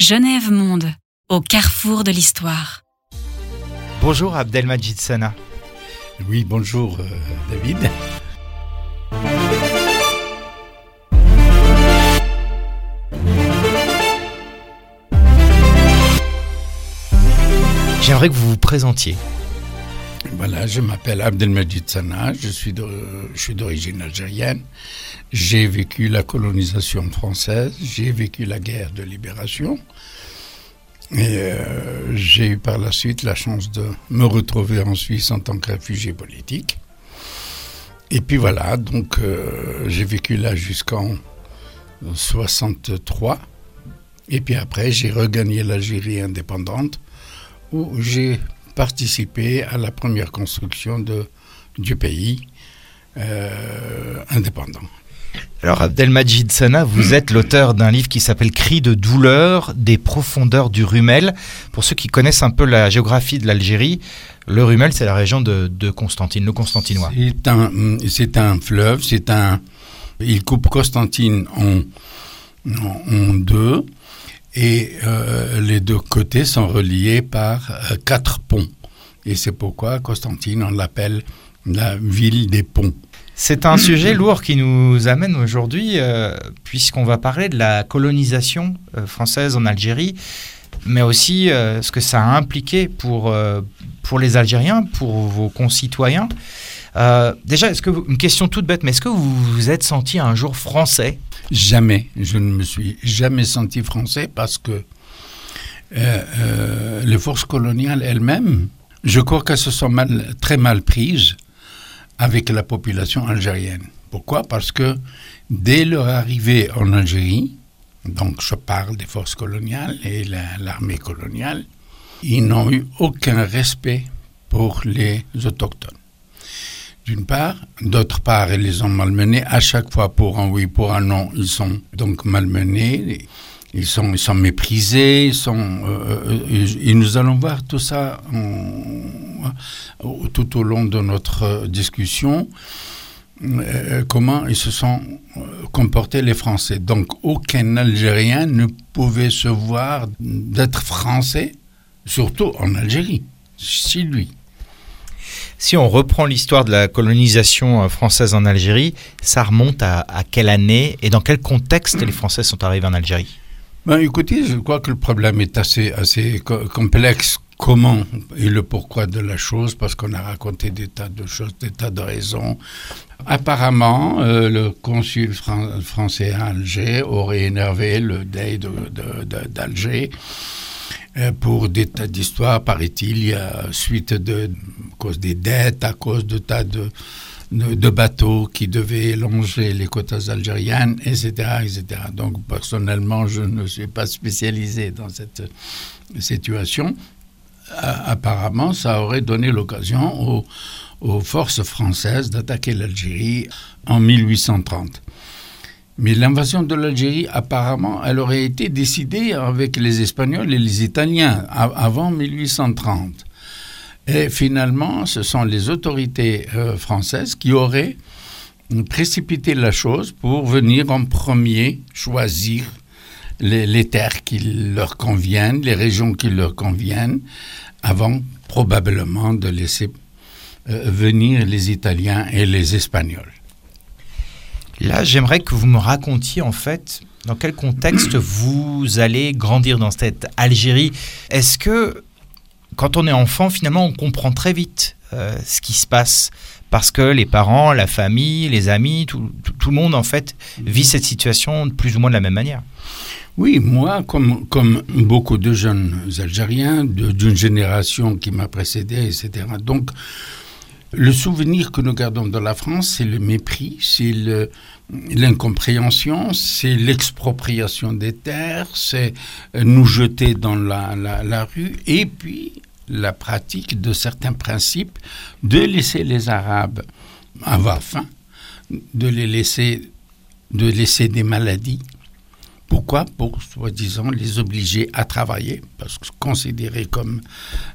Genève Monde, au carrefour de l'histoire. Bonjour Abdelmajid Sana. Oui, bonjour euh, David. J'aimerais que vous vous présentiez. Voilà, je m'appelle Abdelmajid Sana, je suis d'origine algérienne. J'ai vécu la colonisation française, j'ai vécu la guerre de libération. Et euh, j'ai eu par la suite la chance de me retrouver en Suisse en tant que réfugié politique. Et puis voilà, donc euh, j'ai vécu là jusqu'en 63. Et puis après, j'ai regagné l'Algérie indépendante où j'ai participé à la première construction de, du pays euh, indépendant. Alors Abdelmajid Sana, vous êtes l'auteur d'un livre qui s'appelle Cris de douleur des profondeurs du Rumel. Pour ceux qui connaissent un peu la géographie de l'Algérie, le Rumel c'est la région de, Constantine, le Constantinois. C'est un, c'est un fleuve, c'est un, il coupe Constantine en, en, deux et euh, les deux côtés sont reliés par euh, quatre ponts. Et c'est pourquoi Constantine, on l'appelle la ville des ponts. C'est un sujet lourd qui nous amène aujourd'hui, euh, puisqu'on va parler de la colonisation française en Algérie, mais aussi ce que ça a impliqué pour, pour les Algériens, pour vos concitoyens. Déjà, est-ce que une question toute bête, mais est-ce que vous vous êtes senti un jour français? Jamais. Je ne me suis jamais senti français parce que les forces coloniales elles-mêmes, je crois qu'elles se sont très mal prises avec la population algérienne. Pourquoi? Parce que dès leur arrivée en Algérie, donc je parle des forces coloniales et l'armée coloniale, ils n'ont eu aucun respect pour les autochtones. D'une part, d'autre part, ils les ont malmenés. À chaque fois pour un oui, pour un non, ils sont donc malmenés. Ils sont, méprisés, sont, euh, euh, et, nous allons voir tout ça tout au long de notre discussion, euh, comment ils se sont comportés les Français. Donc aucun Algérien ne pouvait se voir d'être français, surtout en Algérie, chez lui. Si on reprend l'histoire de la colonisation française en Algérie, ça remonte à, quelle année et dans quel contexte les Français sont arrivés en Algérie? Ben, écoutez, je crois que le problème est assez, assez complexe. Comment et le pourquoi de la chose, parce qu'on a raconté des tas de choses, des tas de raisons. Apparemment, euh, le consul français à Alger aurait énervé le Dey d'Alger euh, pour des tas d'histoires, paraît-il, suite de à cause des dettes, à cause de tas de bateaux qui devaient longer les côtes algériennes, etc., etc. Donc, personnellement, je ne suis pas spécialisé dans cette situation. Apparemment, ça aurait donné l'occasion aux forces françaises d'attaquer l'Algérie en 1830. Mais l'invasion de l'Algérie, apparemment, elle aurait été décidée avec les Espagnols et les Italiens avant 1830. Et finalement, ce sont les autorités euh, françaises qui auraient précipité la chose pour venir en premier choisir les, terres qui leur conviennent, les régions qui leur conviennent, avant probablement de laisser euh, venir les Italiens et les Espagnols. Là, j'aimerais que vous me racontiez en fait dans quel contexte vous allez grandir dans cette Algérie. Est-ce que quand on est enfant, finalement, on comprend très vite euh, ce qui se passe? Parce que les parents, la famille, les amis, tout, le monde en fait vit cette situation plus ou moins de la même manière. Oui, moi, comme, comme beaucoup de jeunes Algériens d'une génération qui m'a précédé, etc. Donc, le souvenir que nous gardons de la France, c'est le mépris, c'est l'incompréhension, c'est l'expropriation des terres, c'est nous jeter dans la, la, rue, et puis la pratique de certains principes, de laisser les Arabes avoir faim, de les laisser, de laisser des maladies. Pourquoi? Pour, soi-disant, les obliger à travailler, parce que considérés comme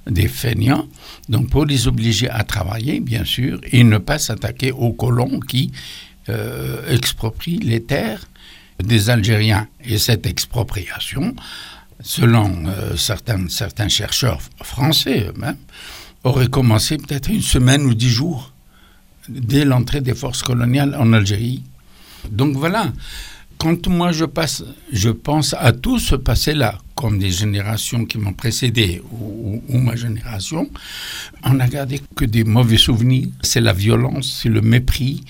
des feignants. Donc, pour les obliger à travailler, bien sûr, et ne pas s'attaquer aux colons qui euh, exproprient les terres des Algériens. Et cette expropriation selon euh, certains, certains chercheurs français eux-mêmes, aurait commencé peut-être une semaine ou dix jours dès l'entrée des forces coloniales en Algérie. Donc voilà, quand moi je, passe, je pense à tout ce passé-là, comme des générations qui m'ont précédé ou, ma génération, on n'a gardé que des mauvais souvenirs. C'est la violence, c'est le mépris.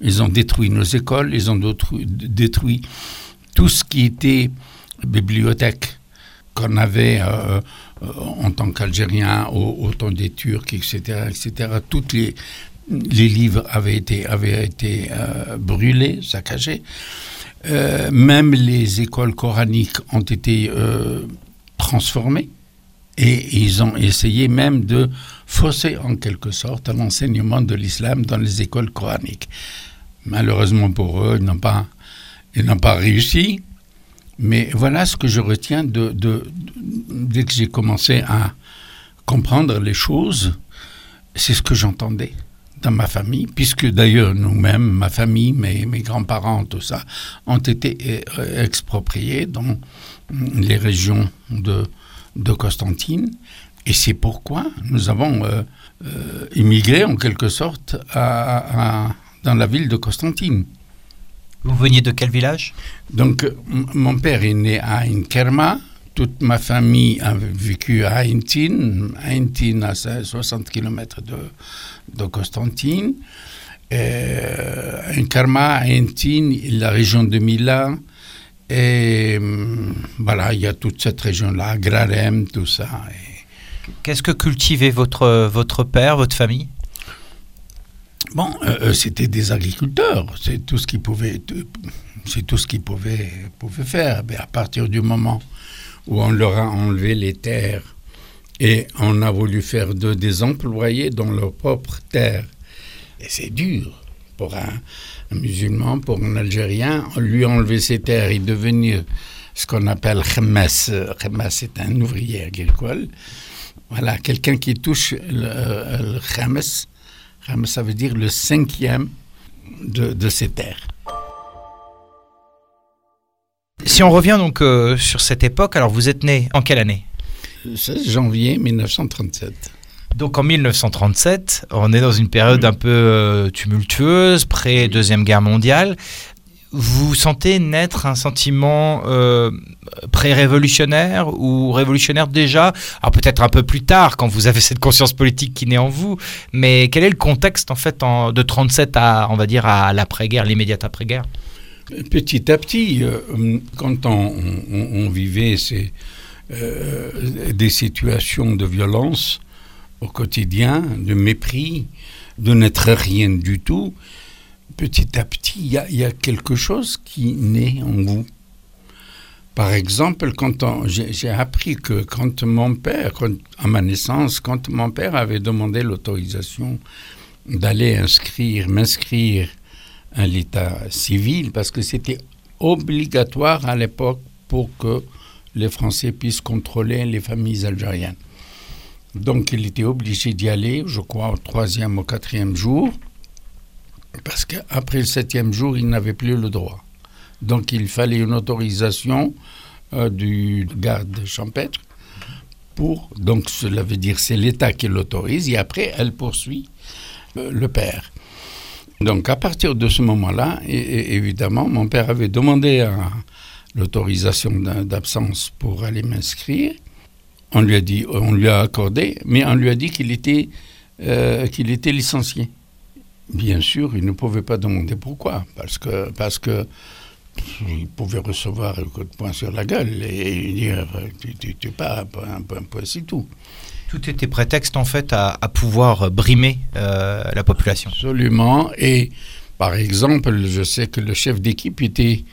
Ils ont détruit nos écoles, ils ont détruit, tout ce qui était bibliothèque qu'on avait euh, euh, en tant qu'Algérien au, temps des Turcs, etc., etc. Toutes les, livres avaient été, euh, brûlés, saccagés. Même les écoles coraniques ont été transformées et ils ont essayé même de fausser en quelque sorte l'enseignement de l'islam dans les écoles coraniques. Malheureusement pour eux, ils n'ont pas, ils n'ont pas réussi. Mais voilà ce que je retiens dès que j'ai commencé à comprendre les choses, c'est ce que j'entendais dans ma famille, puisque d'ailleurs nous-mêmes, ma famille, mes, mes grands-parents, tout ça, ont été euh, expropriés dans les régions de, de Constantine. Et c'est pourquoi nous avons euh, euh, immigré en quelque sorte à, dans la ville de Constantine. Vous veniez de quel village? Donc, mon père est né à Inkerma, toute ma famille a vécu à Haintin, Haintin à 60 km de, de Constantine. Euh, un karma, Haintin, la région de Milan. Et voilà, il y a toute cette région-là, Grarem, tout ça. Qu'est-ce que cultivait votre, votre père, votre famille? Bon, euh, euh, c'était des agriculteurs, c'est tout ce qu'ils pouvaient, c'est tout ce qu'ils pouvaient, pouvaient faire. Mais à partir du moment où on leur a enlevé les terres et on a voulu faire d'eux des employés dans leur propre terre. Et c'est dur pour un, musulman, pour un Algérien, lui enlever ses terres et devenir ce qu'on appelle khamas. Khamas, c'est un ouvrier agricole. Voilà, quelqu'un qui touche le, le khamas. Ça veut dire le cinquième de, de ses terres. Si on revient donc euh, sur cette époque, alors vous êtes né en quelle année? Le 16 janvier 1937. Donc en 1937, on est dans une période un peu euh, tumultueuse, pré-deuxième guerre mondiale. Vous sentez naître un sentiment euh, pré-révolutionnaire ou révolutionnaire déjà? Alors peut-être un peu plus tard, quand vous avez cette conscience politique qui naît en vous. Mais quel est le contexte en fait de 37 à, on va dire, à l'après-guerre, l'immédiate après-guerre? Petit à petit, euh, quand on, vivait euh, des situations de violence au quotidien, de mépris, de n'être rien du tout, petit à petit, il y, a quelque chose qui naît en vous. Par exemple, quand j'ai appris que quand mon père, à ma naissance, quand mon père avait demandé l'autorisation d'aller inscrire, m'inscrire à l'état civil parce que c'était obligatoire à l'époque pour que les Français puissent contrôler les familles algériennes. Donc il était obligé d'y aller, je crois, au troisième ou quatrième jour, parce qu'après le septième jour, il n'avait plus le droit. Donc il fallait une autorisation euh, du garde champêtre pour, donc cela veut dire c'est l'État qui l'autorise, et après elle poursuit euh, le père. Donc à partir de ce moment-là, évidemment, mon père avait demandé l'autorisation d'absence pour aller m'inscrire. On lui a dit, on lui a accordé, mais on lui a dit qu'il était, euh, qu'il était licencié. Bien sûr, il ne pouvait pas demander pourquoi, parce que, parce que il pouvait recevoir un coup de poing sur la gueule et dire tu, tu, tu pars, un point, c'est tout. Tout était prétexte en fait à, pouvoir brimer euh, la population. Absolument. Et par exemple, je sais que le chef d'équipe était,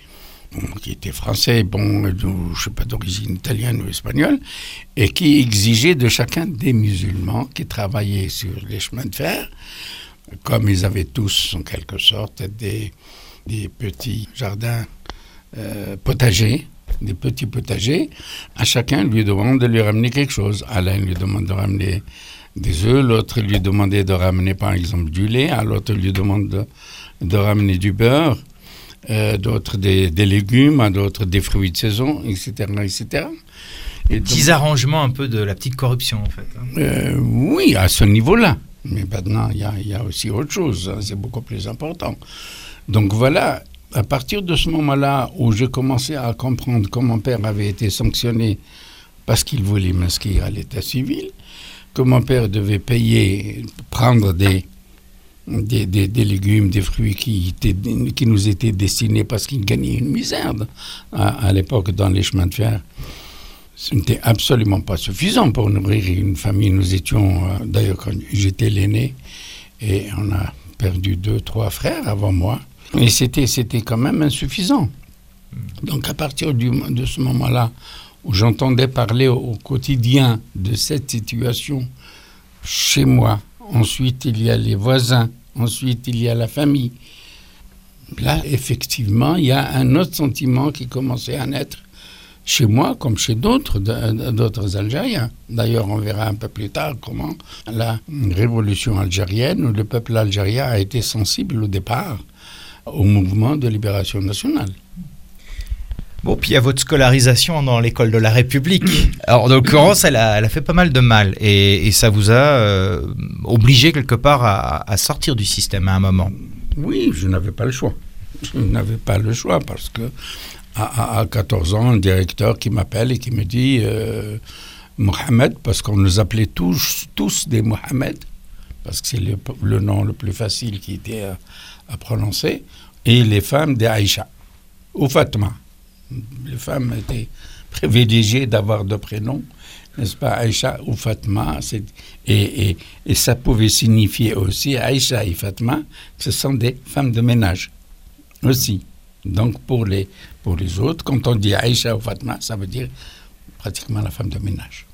qui était français, bon, je ne sais pas d'origine italienne ou espagnole, et qui exigeait de chacun des musulmans qui travaillaient sur les chemins de fer, comme ils avaient tous en quelque sorte des, des petits jardins euh, potagers, des petits potagers, à chacun lui demande de lui ramener quelque chose. Alain lui demande de ramener des œufs, l'autre lui demandait de ramener par exemple du lait, à l'autre lui demande de, ramener du beurre, euh, d'autres des, légumes, à d'autres des fruits de saison, etc., etc. Et petits arrangements un peu de la petite corruption, en fait. Hein. Euh, oui, à ce niveau-là. Mais maintenant, il y, a, aussi autre chose. Hein, c'est beaucoup plus important. Donc voilà, à partir de ce moment-là où j'ai commencé à comprendre que mon père avait été sanctionné parce qu'il voulait m'inscrire à l'état civil, que mon père devait payer, prendre des, des, légumes, des fruits qui, étaient, qui nous étaient destinés parce qu'il gagnait une misère à, l'époque dans les chemins de fer. Ce n'était absolument pas suffisant pour nourrir une famille. Nous étions, euh, d'ailleurs, j'étais l'aîné, et on a perdu deux, trois frères avant moi. Et c'était, c'était quand même insuffisant. Donc à partir du, de ce moment-là, où j'entendais parler au, quotidien de cette situation chez moi, ensuite il y a les voisins, ensuite il y a la famille. Là, effectivement, il y a un autre sentiment qui commençait à naître chez moi comme chez d'autres, d'autres Algériens. D'ailleurs, on verra un peu plus tard comment la révolution algérienne, où le peuple algérien a été sensible au départ au mouvement de libération nationale. Bon, puis il y a votre scolarisation dans l'école de la République. Alors, en l'occurrence, elle a, elle a fait pas mal de mal et, ça vous a euh, obligé quelque part à, sortir du système à un moment. Oui, je n'avais pas le choix. Je n'avais pas le choix parce que à, 14 ans, un directeur qui m'appelle et qui me dit euh, Mohamed, parce qu'on nous appelait tous, des Mohamed, parce que c'est le, nom le plus facile qui était à, prononcer, et les femmes des Aïcha, ou Fatma les femmes étaient privilégiées d'avoir deux prénoms, n'est-ce pas, Aïcha ou Fatma. Et, et, ça pouvait signifier aussi Aïcha et Fatma, ce sont des femmes de ménage aussi. Donc pour les, pour les autres, quand on dit Aïcha ou Fatma, ça veut dire pratiquement la femme de ménage.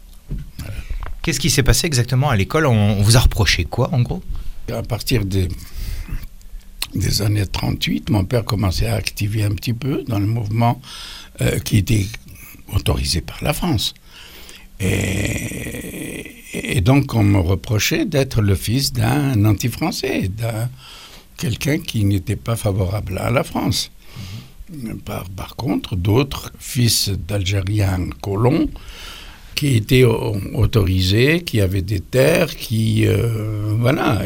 Qu'est-ce qui s'est passé exactement à l'école? On, vous a reproché quoi, en gros? À partir des, des années 38, mon père commençait à activer un petit peu dans le mouvement euh, qui était autorisé par la France. Et, donc on me reprochait d'être le fils d'un anti-français, d'un quelqu'un qui n'était pas favorable à la France. Par, contre, d'autres fils d'Algériens colons qui étaient autorisés, qui avaient des terres, qui... Euh, voilà.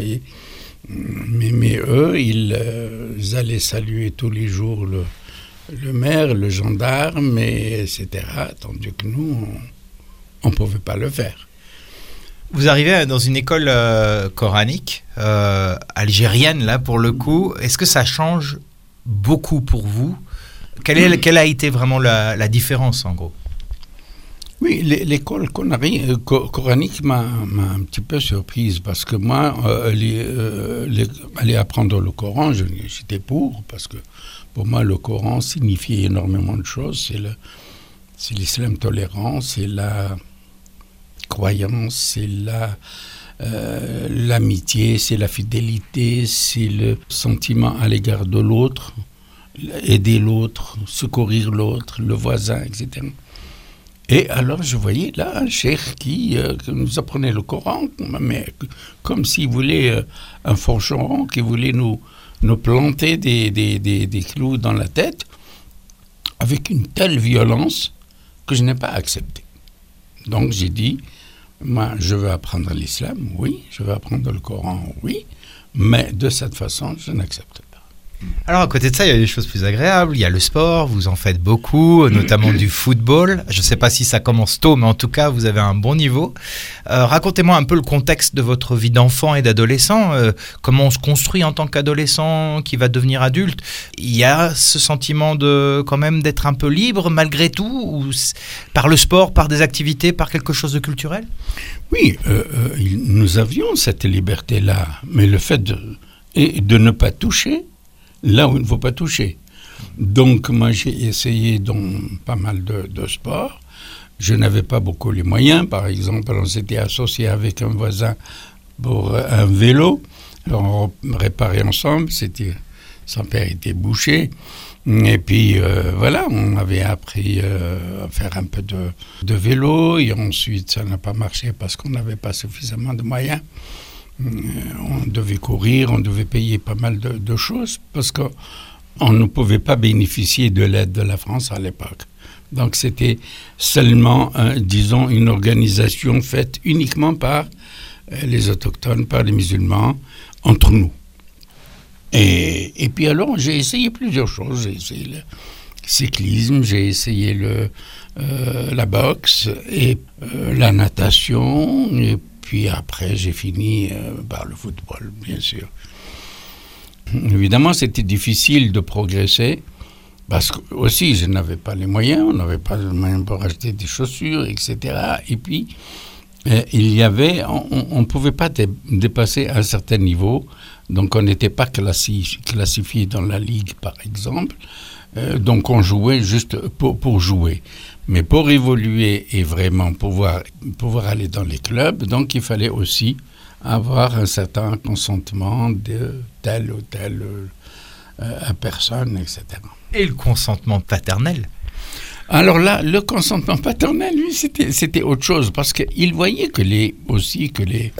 Mais, eux, ils, euh, allaient saluer tous les jours le, maire, le gendarme, etc. Tandis que nous, on ne pouvait pas le faire. Vous arrivez dans une école euh, coranique, euh, algérienne, là, pour le coup. Est-ce que ça change beaucoup pour vous quelle, est, quelle a été vraiment la différence, en gros? Oui, l'école euh, coranique m'a un petit peu surprise parce que moi, euh, euh, aller, apprendre le Coran, j'étais pour, parce que pour moi, le Coran signifiait énormément de choses. C'est l'islam tolérant, c'est la croyance, c'est la l'amitié, c'est la fidélité, c'est le sentiment à l'égard de l'autre, aider l'autre, secourir l'autre, le voisin, etc. Et alors je voyais là un cheikh qui, euh, nous apprenait le Coran, mais comme s'il voulait euh, un forgeron qui voulait nous, nous planter des, des, des, clous dans la tête, avec une telle violence que je n'ai pas accepté. Donc j'ai dit, moi je veux apprendre l'islam, oui, je veux apprendre le Coran, oui, mais de cette façon, je n'accepte alors à côté de ça, il y a des choses plus agréables. Il y a le sport, vous en faites beaucoup, notamment du football. Je ne sais pas si ça commence tôt, mais en tout cas, vous avez un bon niveau. Euh, racontez-moi un peu le contexte de votre vie d'enfant et d'adolescent. Euh, comment on se construit en tant qu'adolescent qui va devenir adulte? Il y a ce sentiment de quand même d'être un peu libre malgré tout, ou par le sport, par des activités, par quelque chose de culturel? Oui, euh, nous avions cette liberté-là, mais le fait de, de ne pas toucher là où il ne faut pas toucher. Donc moi j'ai essayé dans pas mal de, sports. Je n'avais pas beaucoup les moyens. Par exemple, on s'était associé avec un voisin pour un vélo. Alors on réparait ensemble. C'était son père était bouché. Et puis euh, voilà, on avait appris euh, à faire un peu de, vélo et ensuite ça n'a pas marché parce qu'on n'avait pas suffisamment de moyens. Euh, on devait courir, on devait payer pas mal de, choses parce qu'on ne pouvait pas bénéficier de l'aide de la France à l'époque. Donc c'était seulement, disons, une organisation faite uniquement par les autochtones, par les musulmans, entre nous. Et, et puis alors, j'ai essayé plusieurs choses. J'ai essayé le cyclisme, j'ai essayé le, euh, la boxe et euh, la natation. Puis après, j'ai fini euh, par le football, bien sûr. Évidemment, c'était difficile de progresser. Parce que aussi, je n'avais pas les moyens, on n'avait pas les moyens pour acheter des chaussures, etc. Et puis, il y avait, on ne pouvait pas dépasser un certain niveau, donc on n'était pas classifié dans la ligue, par exemple. donc on jouait juste pour jouer. Mais pour évoluer et vraiment pouvoir, pouvoir aller dans les clubs, donc il fallait aussi avoir un certain consentement de telle ou telle euh, personne, etc. Et le consentement paternel? Alors là, le consentement paternel, lui, c'était autre chose, parce qu'il voyait que les, aussi que les,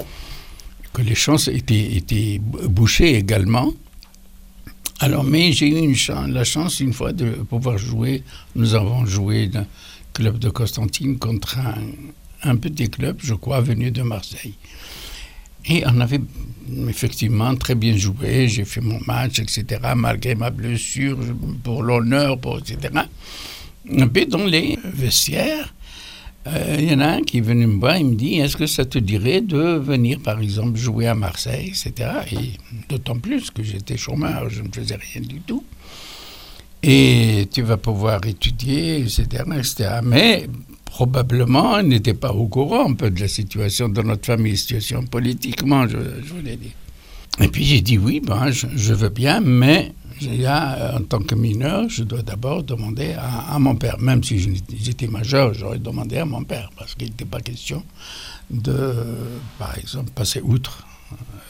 que les chances étaient, étaient bouchées également. Alors, mais j'ai eu une chance, la chance une fois de pouvoir jouer. Nous avons joué club de Constantine contre un, petit club, je crois, venu de Marseille. Et on avait effectivement très bien joué, j'ai fait mon match, etc., malgré ma blessure, pour l'honneur, etc. Et puis dans les vestiaires, euh, il y en a un qui est venu me voir, il me dit, est-ce que ça te dirait de venir, par exemple, jouer à Marseille, etc. Et d'autant plus que j'étais chômeur, je ne faisais rien du tout et tu vas pouvoir étudier, etc. Mais probablement, il n'était pas au courant un peu de la situation de notre famille, situation politiquement, je, voulais dire. Et puis j'ai dit oui, ben, je, veux bien, mais en tant que mineur, je dois d'abord demander à, mon père. Même si j'étais majeur, j'aurais demandé à mon père, parce qu'il n'était pas question de, par exemple, passer outre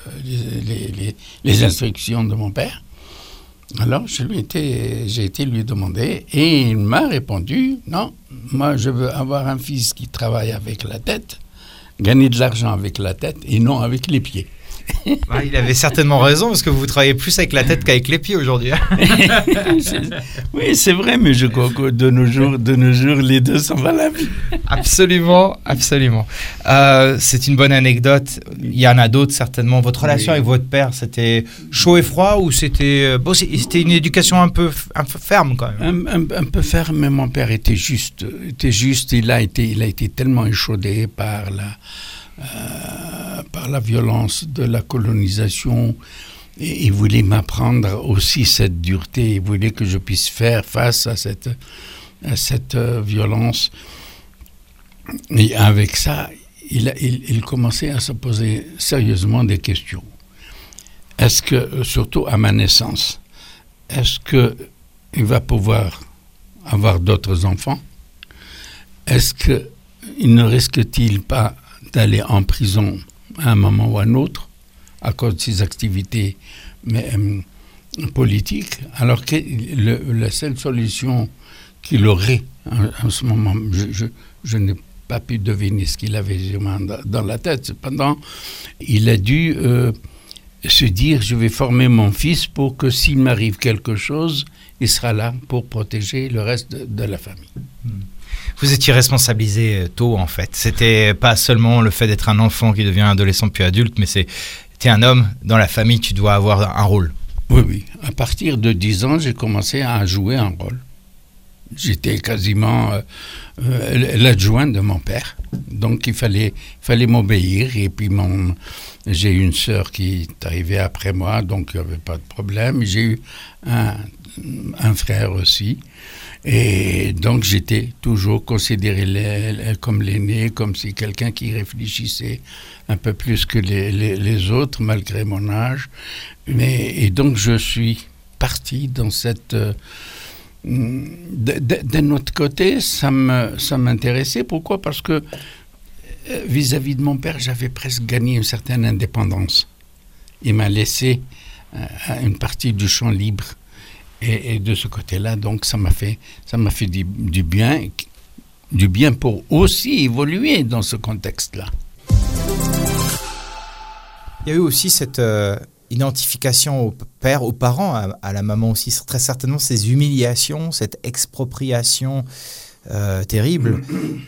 euh, les instructions de mon père. Alors, je lui j'ai été lui demander et il m'a répondu non, moi je veux avoir un fils qui travaille avec la tête, gagner de l'argent avec la tête et non avec les pieds. Bah, il avait certainement raison parce que vous travaillez plus avec la tête qu'avec les pieds aujourd'hui. Hein. oui, c'est vrai, mais je crois que de nos jours, de nos jours, les deux sont valables. Absolument, absolument. Euh, c'est une bonne anecdote. Il y en a d'autres certainement. Votre relation avec votre père, c'était chaud et froid ou c'était euh, bon, c'était une éducation un peu, un peu ferme quand même? Un, un, peu ferme, mais mon père était juste, était juste. Il a été, il a été tellement échaudé par la par la violence de la colonisation. Et il voulait m'apprendre aussi cette dureté, il voulait que je puisse faire face à cette, à cette euh, violence. Et avec ça, il, il, commençait à se poser sérieusement des questions. Est-ce que, surtout à ma naissance, est-ce qu'il va pouvoir avoir d'autres enfants? Est-ce qu'il ne risque-t-il pas d'aller en prison à un moment ou à un autre à cause de ses activités euh, politiques, alors que la seule solution qu'il aurait en, ce moment, je, n'ai pas pu deviner ce qu'il avait dans la tête. Cependant, il a dû euh, se dire, je vais former mon fils pour que s'il m'arrive quelque chose, il sera là pour protéger le reste de, la famille. Hmm vous étiez responsabilisé euh, tôt en fait. C'était pas seulement le fait d'être un enfant qui devient adolescent puis adulte, mais c'est es un homme dans la famille, tu dois avoir un rôle. Oui, oui. À partir de 10 ans, j'ai commencé à jouer un rôle. J'étais quasiment euh, euh, l'adjoint de mon père. Donc il fallait, fallait m'obéir. Et puis mon, j'ai une sœur qui est arrivée après moi, donc il n'y avait pas de problème. J'ai eu un frère aussi. Et donc j'étais toujours considéré comme l'aîné, comme si quelqu'un qui réfléchissait un peu plus que les, autres, malgré mon âge. Mais, et donc je suis parti dans cette... Euh, d'un autre côté, ça m'intéressait. Pourquoi? Parce que euh, vis-à-vis de mon père, j'avais presque gagné une certaine indépendance. Il m'a laissé euh, une partie du champ libre. Et, de ce côté-là, donc, ça m'a fait, ça m'a fait du, bien, du bien pour aussi évoluer dans ce contexte-là. Il y a eu aussi cette euh, identification au père, aux parents, à, la maman aussi, très certainement ces humiliations, cette expropriation euh, terribles,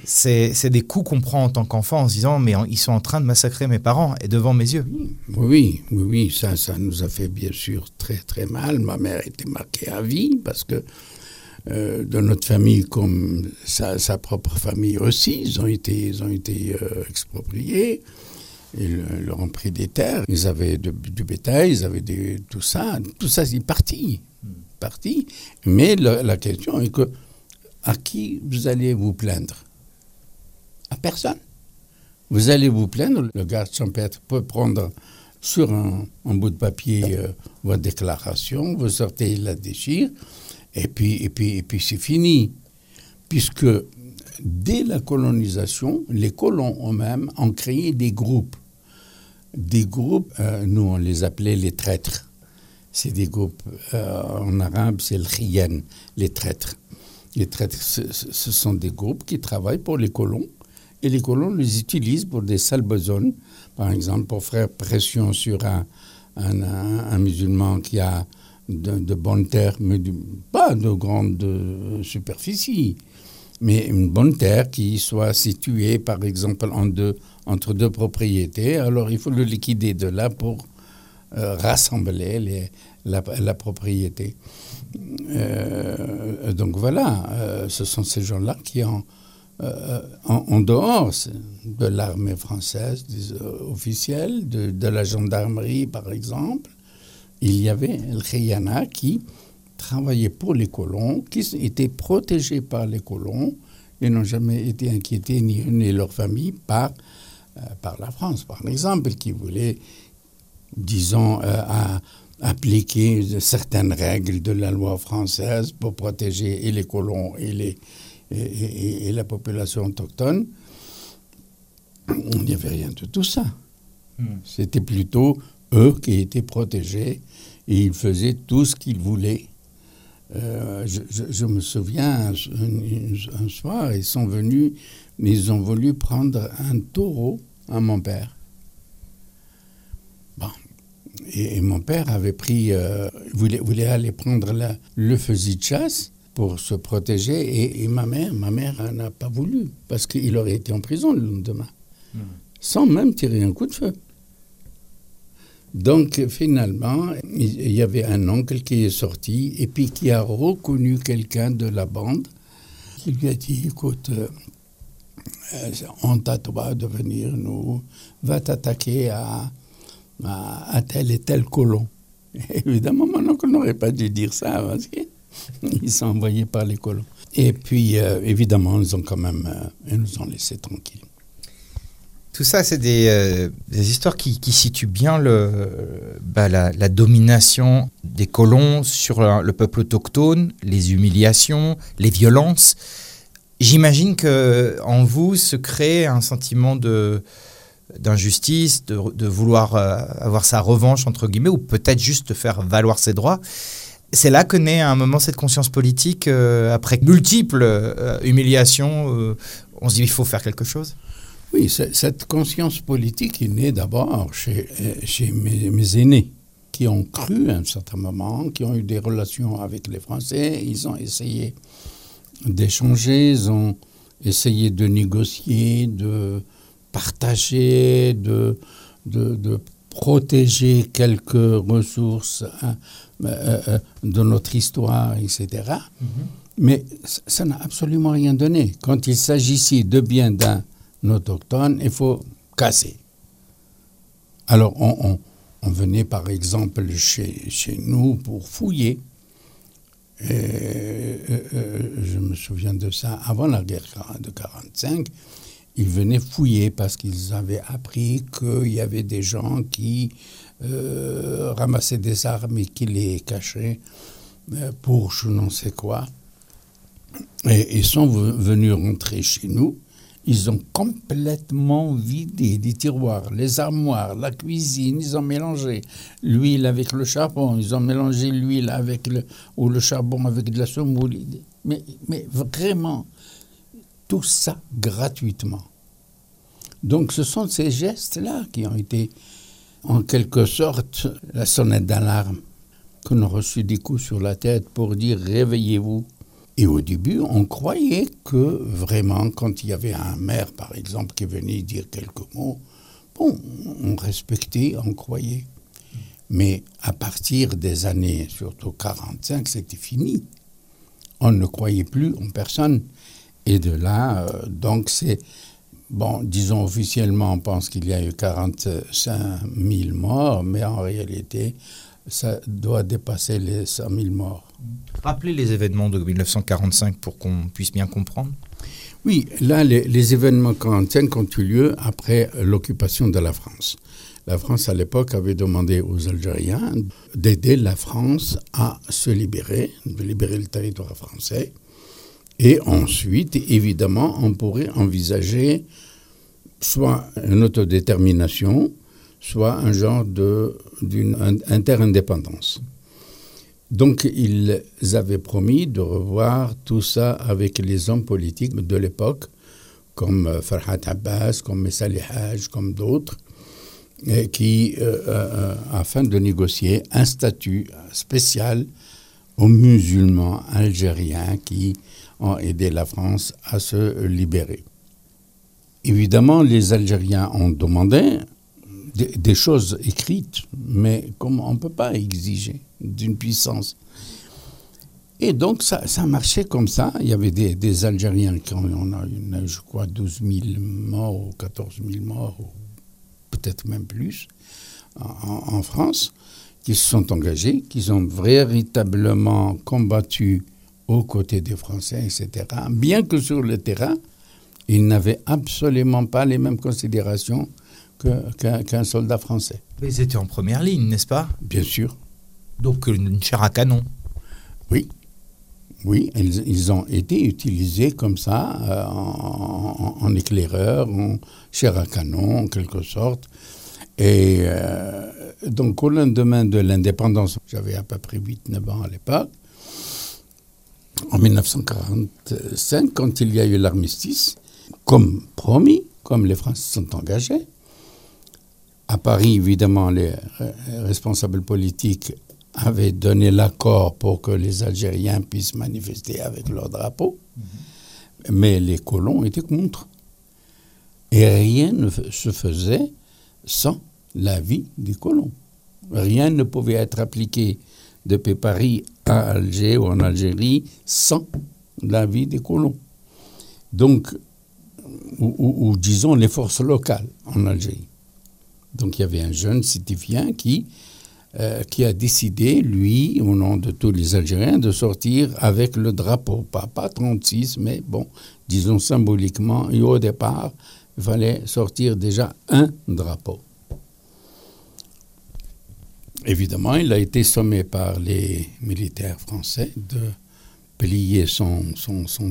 c'est des coups qu'on prend en tant qu'enfant en se disant mais ils sont en train de massacrer mes parents et devant mes yeux. Oui, oui, oui, ça, ça nous a fait bien sûr très très mal. Ma mère était marquée à vie parce que euh, de notre famille comme sa, sa propre famille aussi, ils ont été, ils ont été euh, expropriés. Ils euh, leur ont pris des terres, ils avaient du bétail, ils avaient tout ça, tout ça c'est parti, parti. Mais la question est que à qui vous allez vous plaindre? À personne. Vous allez vous plaindre, le garde champêtre peut prendre sur un, bout de papier euh, votre déclaration, vous sortez, la déchire, et puis, et puis, et puis c'est fini. Puisque dès la colonisation, les colons eux-mêmes ont créé des groupes. Des groupes, euh, nous on les appelait les traîtres. C'est des groupes, euh, en arabe c'est le khiyan, les traîtres. Ce, sont des groupes qui travaillent pour les colons et les colons les utilisent pour des sales besognes, par exemple pour faire pression sur un, musulman qui a de, de bonnes terres, mais pas de grande euh, superficie, mais une bonne terre qui soit située par exemple entre deux propriétés. Alors il faut le liquider de là pour euh, rassembler la propriété. Euh, donc voilà, euh, ce sont ces gens-là qui euh, en, en dehors de l'armée française, euh, officiels, de, de la gendarmerie par exemple, il y avait le Khayana qui travaillait pour les colons, qui étaient protégés par les colons et n'ont jamais été inquiétés, ni eux ni leur famille, par, euh, par la France, par exemple, qui voulait, disons, euh, à- appliquer certaines règles de la loi française pour protéger et les colons et, les, et, et- et la population autochtone. Il n'y avait rien de tout ça. C'était plutôt eux qui étaient protégés et ils faisaient tout ce qu'ils voulaient. Euh, je, je- je me souviens, un, un- un soir, ils sont venus, mais ils ont voulu prendre un taureau à mon père. Et, et mon père avait pris, euh, voulait, voulait aller prendre la- le fusil de chasse pour se protéger et, et ma mère, ma mère n'a pas voulu parce qu'il aurait été en prison le lendemain, sans même tirer un coup de feu. Donc finalement, il il y avait un oncle qui est sorti et puis qui a reconnu quelqu'un de la bande qui lui a dit, écoute, euh, euh, on t'a toi de venir nous, va t'attaquer à, à, tel et tel colon. Évidemment, mon oncle n'aurait pas dû dire ça parce qu'ils sont envoyés par les colons. Et puis, euh, évidemment, ils ont quand même, euh, ils nous ont laissés tranquilles. Tout ça, c'est des, euh, histoires qui, situent bien bah, la, la domination des colons sur le, le peuple autochtone, les humiliations, les violences. J'imagine que en vous se crée un sentiment de d'injustice, de, vouloir euh, avoir sa revanche entre guillemets, ou peut-être juste faire valoir ses droits. C'est là que naît à un moment cette conscience politique euh, après multiples euh, humiliations. on se dit il faut faire quelque chose? Oui, ce- cette conscience politique est née d'abord chez, chez mes, mes aînés, qui ont cru à un certain moment, qui ont eu des relations avec les Français. Ils ont essayé d'échanger, ils ont essayé de négocier, de partager, de, de, de protéger quelques ressources hein, euh, euh, de notre histoire, etc. Mais c- ça n'a absolument rien donné. Quand il s'agissait de bien d'un autochtone, il faut casser. Alors, on, on- on venait par exemple chez, chez nous pour fouiller. Et, euh, euh, je me souviens de ça avant la guerre de 45. Ils venaient fouiller parce qu'ils avaient appris qu'il y avait des gens qui euh, ramassaient des armes et qui les cachaient euh, pour je n'en sais quoi. Et ils sont ve- venus rentrer chez nous. Ils ont complètement vidé les tiroirs, les armoires, la cuisine. Ils ont mélangé l'huile avec le charbon. Ils ont mélangé l'huile avec ou le charbon avec de la semoule. Mais vraiment, tout ça gratuitement. Donc, ce sont ces gestes-là qui ont été, en quelque sorte, la sonnette d'alarme qu'on a reçu des coups sur la tête pour dire réveillez-vous. Et au début, on croyait que vraiment, quand il y avait un maire, par exemple, qui venait dire quelques mots, bon, on respectait, on croyait. Mais à partir des années, surtout 45, c'était fini. On ne croyait plus en personne. Et de là, euh, donc c'est, bon, disons officiellement, on pense qu'il y a eu 45 000 morts, mais en réalité, ça doit dépasser les 100 000 morts. Rappelez les événements de 1945 pour qu'on puisse bien comprendre. Oui, là, les, les événements 45 ont eu lieu après l'occupation de la France. La France, à l'époque, avait demandé aux Algériens d'aider la France à se libérer, de libérer le territoire français. Et ensuite, évidemment, on pourrait envisager soit une autodétermination, soit un genre d'une interindépendance. Donc ils avaient promis de revoir tout ça avec les hommes politiques de l'époque, comme Farhat Abbas, comme Messali Haj, comme d'autres, qui, euh, euh, afin de négocier un statut spécial aux musulmans algériens qui ont aidé la France à se libérer. Évidemment, les Algériens ont demandé des, choses écrites, mais comme on ne peut pas exiger d'une puissance. Et donc, ça, marchait comme ça. Il y avait des, Algériens qui ont, on a je crois, 12 000 morts ou 14 000 morts, ou peut-être même plus, en, France, qui se sont engagés, qui ont véritablement combattu aux côtés des Français, etc. Bien que sur le terrain, ils n'avaient absolument pas les mêmes considérations qu'un soldat français. Mais ils étaient en première ligne, n'est-ce pas? Bien sûr. Donc une chair à canon. Oui. Oui, ils, ont été utilisés comme ça, euh, en, éclaireur, en chair à canon, en quelque sorte. Et euh, donc, au lendemain de l'indépendance, j'avais à peu près 8-9 ans à l'époque, en 1945, quand il y a eu l'armistice, comme promis, comme les Français sont engagés, à Paris, évidemment, les responsables politiques avaient donné l'accord pour que les Algériens puissent manifester avec leur drapeau, mhm. mais les colons étaient contre. Et rien ne se faisait sans l'avis des colons. Rien ne pouvait être appliqué depuis Paris à Alger ou en Algérie sans l'avis des colons. Donc, ou disons les forces locales en Algérie. Donc il y avait un jeune qui, euh, qui a décidé, lui, au nom de tous les Algériens, de sortir avec le drapeau. Pas, pas 36, mais bon, disons symboliquement. Et au départ, il fallait sortir déjà un drapeau. Évidemment, il a été sommé par les militaires français de plier son,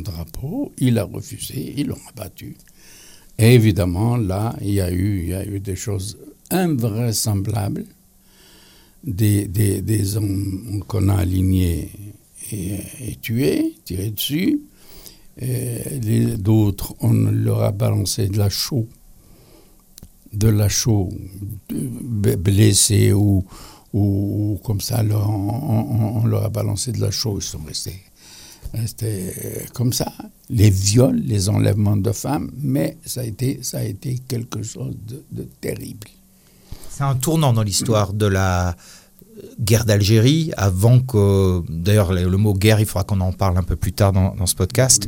drapeau. Il a refusé, ils l'ont abattu. Et évidemment, là, il y a eu, des choses invraisemblables. Des, hommes qu'on a alignés et, tués, tirés dessus. D'autres, on leur a balancé de la chaux, de la chaux, blessés ou, ou, comme ça, on, on, leur a balancé de la chaux, ils sont restés c'était comme ça. Les viols, les enlèvements de femmes, mais ça a été, ça a été quelque chose de, terrible. C'est un tournant dans l'histoire de la guerre d'Algérie, avant que... D'ailleurs, le, mot guerre, il faudra qu'on en parle un peu plus tard dans, ce podcast.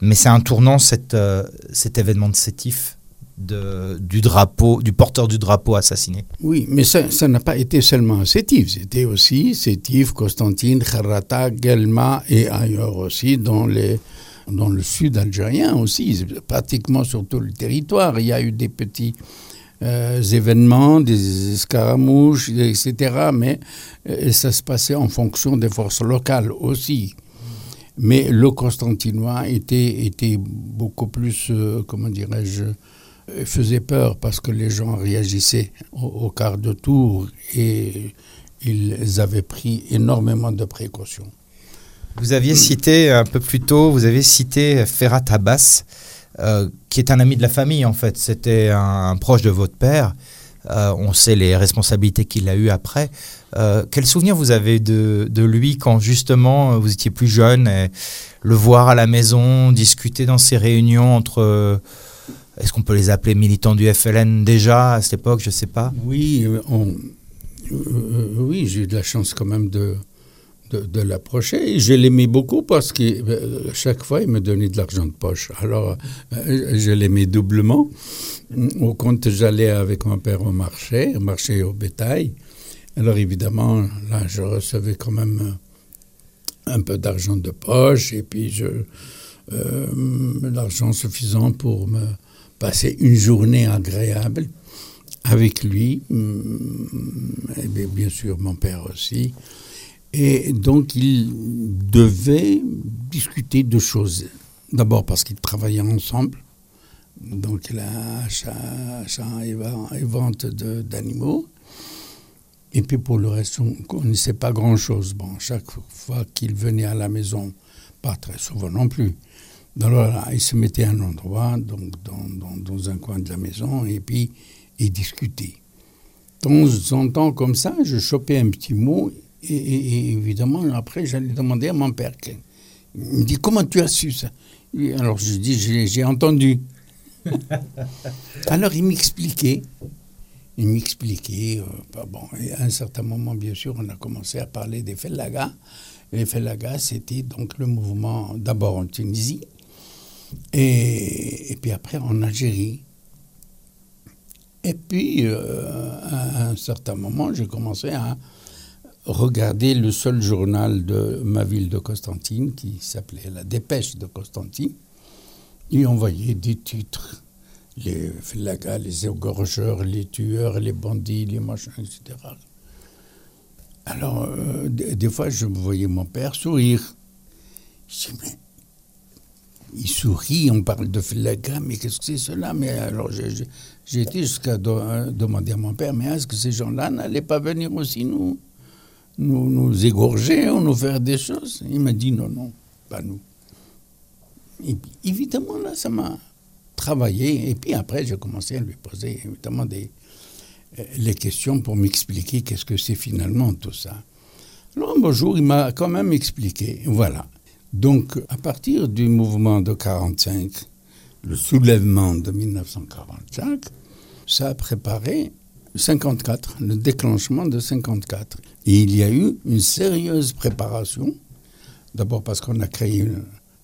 Mais c'est un tournant, cette, euh, cet événement de Sétif du drapeau, du porteur du drapeau assassiné. Oui, mais ça, n'a pas été seulement Sétif, c'était aussi Sétif, Constantine, Kharrata, Gelma et ailleurs aussi dans le sud algérien aussi, pratiquement sur tout le territoire. Il y a eu des petits euh, événements, des escaramouches, etc. Mais euh, ça se passait en fonction des forces locales aussi. Mais le Constantinois était, était beaucoup plus, euh, comment dirais-je, faisait peur parce que les gens réagissaient au, quart de tour et ils avaient pris énormément de précautions. Vous aviez cité un peu plus tôt, vous avez cité Ferrat Abbas, euh, qui est un ami de la famille en fait. C'était un, proche de votre père. Euh, on sait les responsabilités qu'il a eues après. Euh, quel souvenir vous avez de, de, lui quand justement vous étiez plus jeune et le voir à la maison, discuter dans ces réunions entre... Est-ce qu'on peut les appeler militants du FLN déjà à cette époque? Je ne sais pas. Oui, on, oui j'ai eu de la chance quand même de, de, l'approcher. Je l'aimais beaucoup parce que euh, chaque fois, il me donnait de l'argent de poche. Alors, euh, je l'aimais doublement. Au compte, j'allais avec mon père au marché, au marché au bétail. Alors, évidemment, là, je recevais quand même euh, un peu d'argent de poche et puis l'argent suffisant pour me passer une journée agréable avec lui, et bien sûr mon père aussi. Et donc, ils devaient discuter de choses. D'abord parce qu'ils travaillaient ensemble. Donc, l'achat et vente d'animaux. Et puis, pour le reste, on ne connaissait pas grand-chose. Bon, chaque fois qu'ils venaient à la maison, pas très souvent non plus. Alors là, ils se mettaient à un endroit, donc dans, dans, un coin de la maison, et puis ils discutaient. De temps en temps, comme ça, je chopais un petit mot, et, évidemment, après, j'allais demander à mon père. Il me dit Comment tu as su ça? Alors je dis J'ai entendu. Alors il m'expliquait. Il m'expliquait. Euh, bon, et à un certain moment, bien sûr, on a commencé à parler des Felaga. Les Felaga, c'était donc le mouvement d'abord en Tunisie et, et, puis après en Algérie. Et puis, euh, à un certain moment, j'ai commencé à Regardez le seul journal de ma ville de Constantine, qui s'appelait La Dépêche de Constantine. Il envoyait des titres. Les flagas, les égorgeurs, les tueurs, les bandits, les machins, etc. Alors, euh, des, fois, je voyais mon père sourire. Je dis, mais il sourit, on parle de flagas, mais qu'est-ce que c'est cela? Mais alors, j'ai été jusqu'à demander à mon père, mais est-ce que ces gens-là n'allaient pas venir aussi nous nous, égorger ou nous faire des choses? Il m'a dit non, non, pas nous. Et puis, évidemment, là, ça m'a travaillé. Et puis après, j'ai commencé à lui poser évidemment des, euh, les questions pour m'expliquer qu'est-ce que c'est finalement tout ça. Alors un beau il m'a quand même expliqué. Voilà. Donc, à partir du mouvement de 45, le soulèvement de 1945, ça a préparé 54, le déclenchement de 54. Et il y a eu une sérieuse préparation, d'abord parce qu'on a créé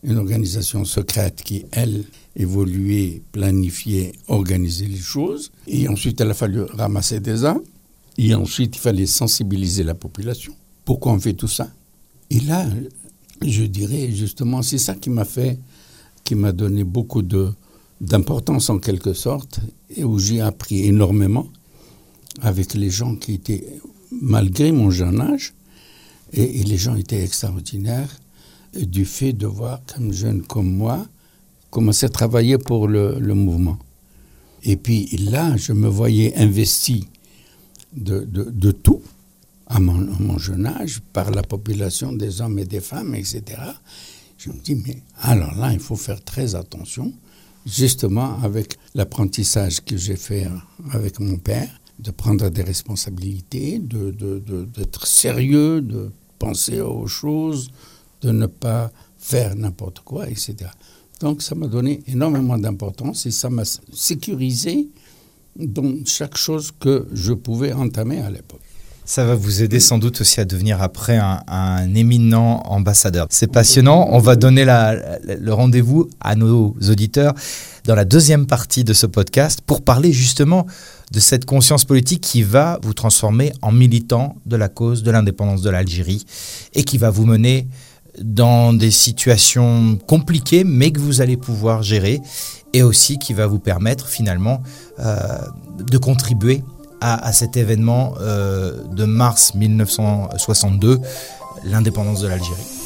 une, organisation secrète qui, elle, évoluait, planifiait, organisait les choses. Et ensuite, il a fallu ramasser des armes. Et ensuite, il fallait sensibiliser la population. Pourquoi on fait tout ça? Et là, je dirais justement, c'est ça qui m'a fait, qui m'a donné beaucoup d'importance en quelque sorte, et où j'ai appris énormément avec les gens qui étaient, malgré mon jeune âge, et, les gens étaient extraordinaires, du fait de voir qu'un jeune comme moi commençait à travailler pour le, mouvement. Et puis là, je me voyais investi de, tout à mon, jeune âge par la population des hommes et des femmes, etc. Je me dis, mais alors là, il faut faire très attention, justement avec l'apprentissage que j'ai fait avec mon père, de prendre des responsabilités, d'être de, de, sérieux, de penser aux choses, de ne pas faire n'importe quoi, etc. Donc ça m'a donné énormément d'importance et ça m'a sécurisé dans chaque chose que je pouvais entamer à l'époque. Ça va vous aider sans doute aussi à devenir après un, éminent ambassadeur. C'est passionnant. On va donner le rendez-vous à nos auditeurs dans la deuxième partie de ce podcast pour parler justement de cette conscience politique qui va vous transformer en militant de la cause de l'indépendance de l'Algérie et qui va vous mener dans des situations compliquées mais que vous allez pouvoir gérer et aussi qui va vous permettre finalement euh, de contribuer à, cet événement euh, de mars 1962, l'indépendance de l'Algérie.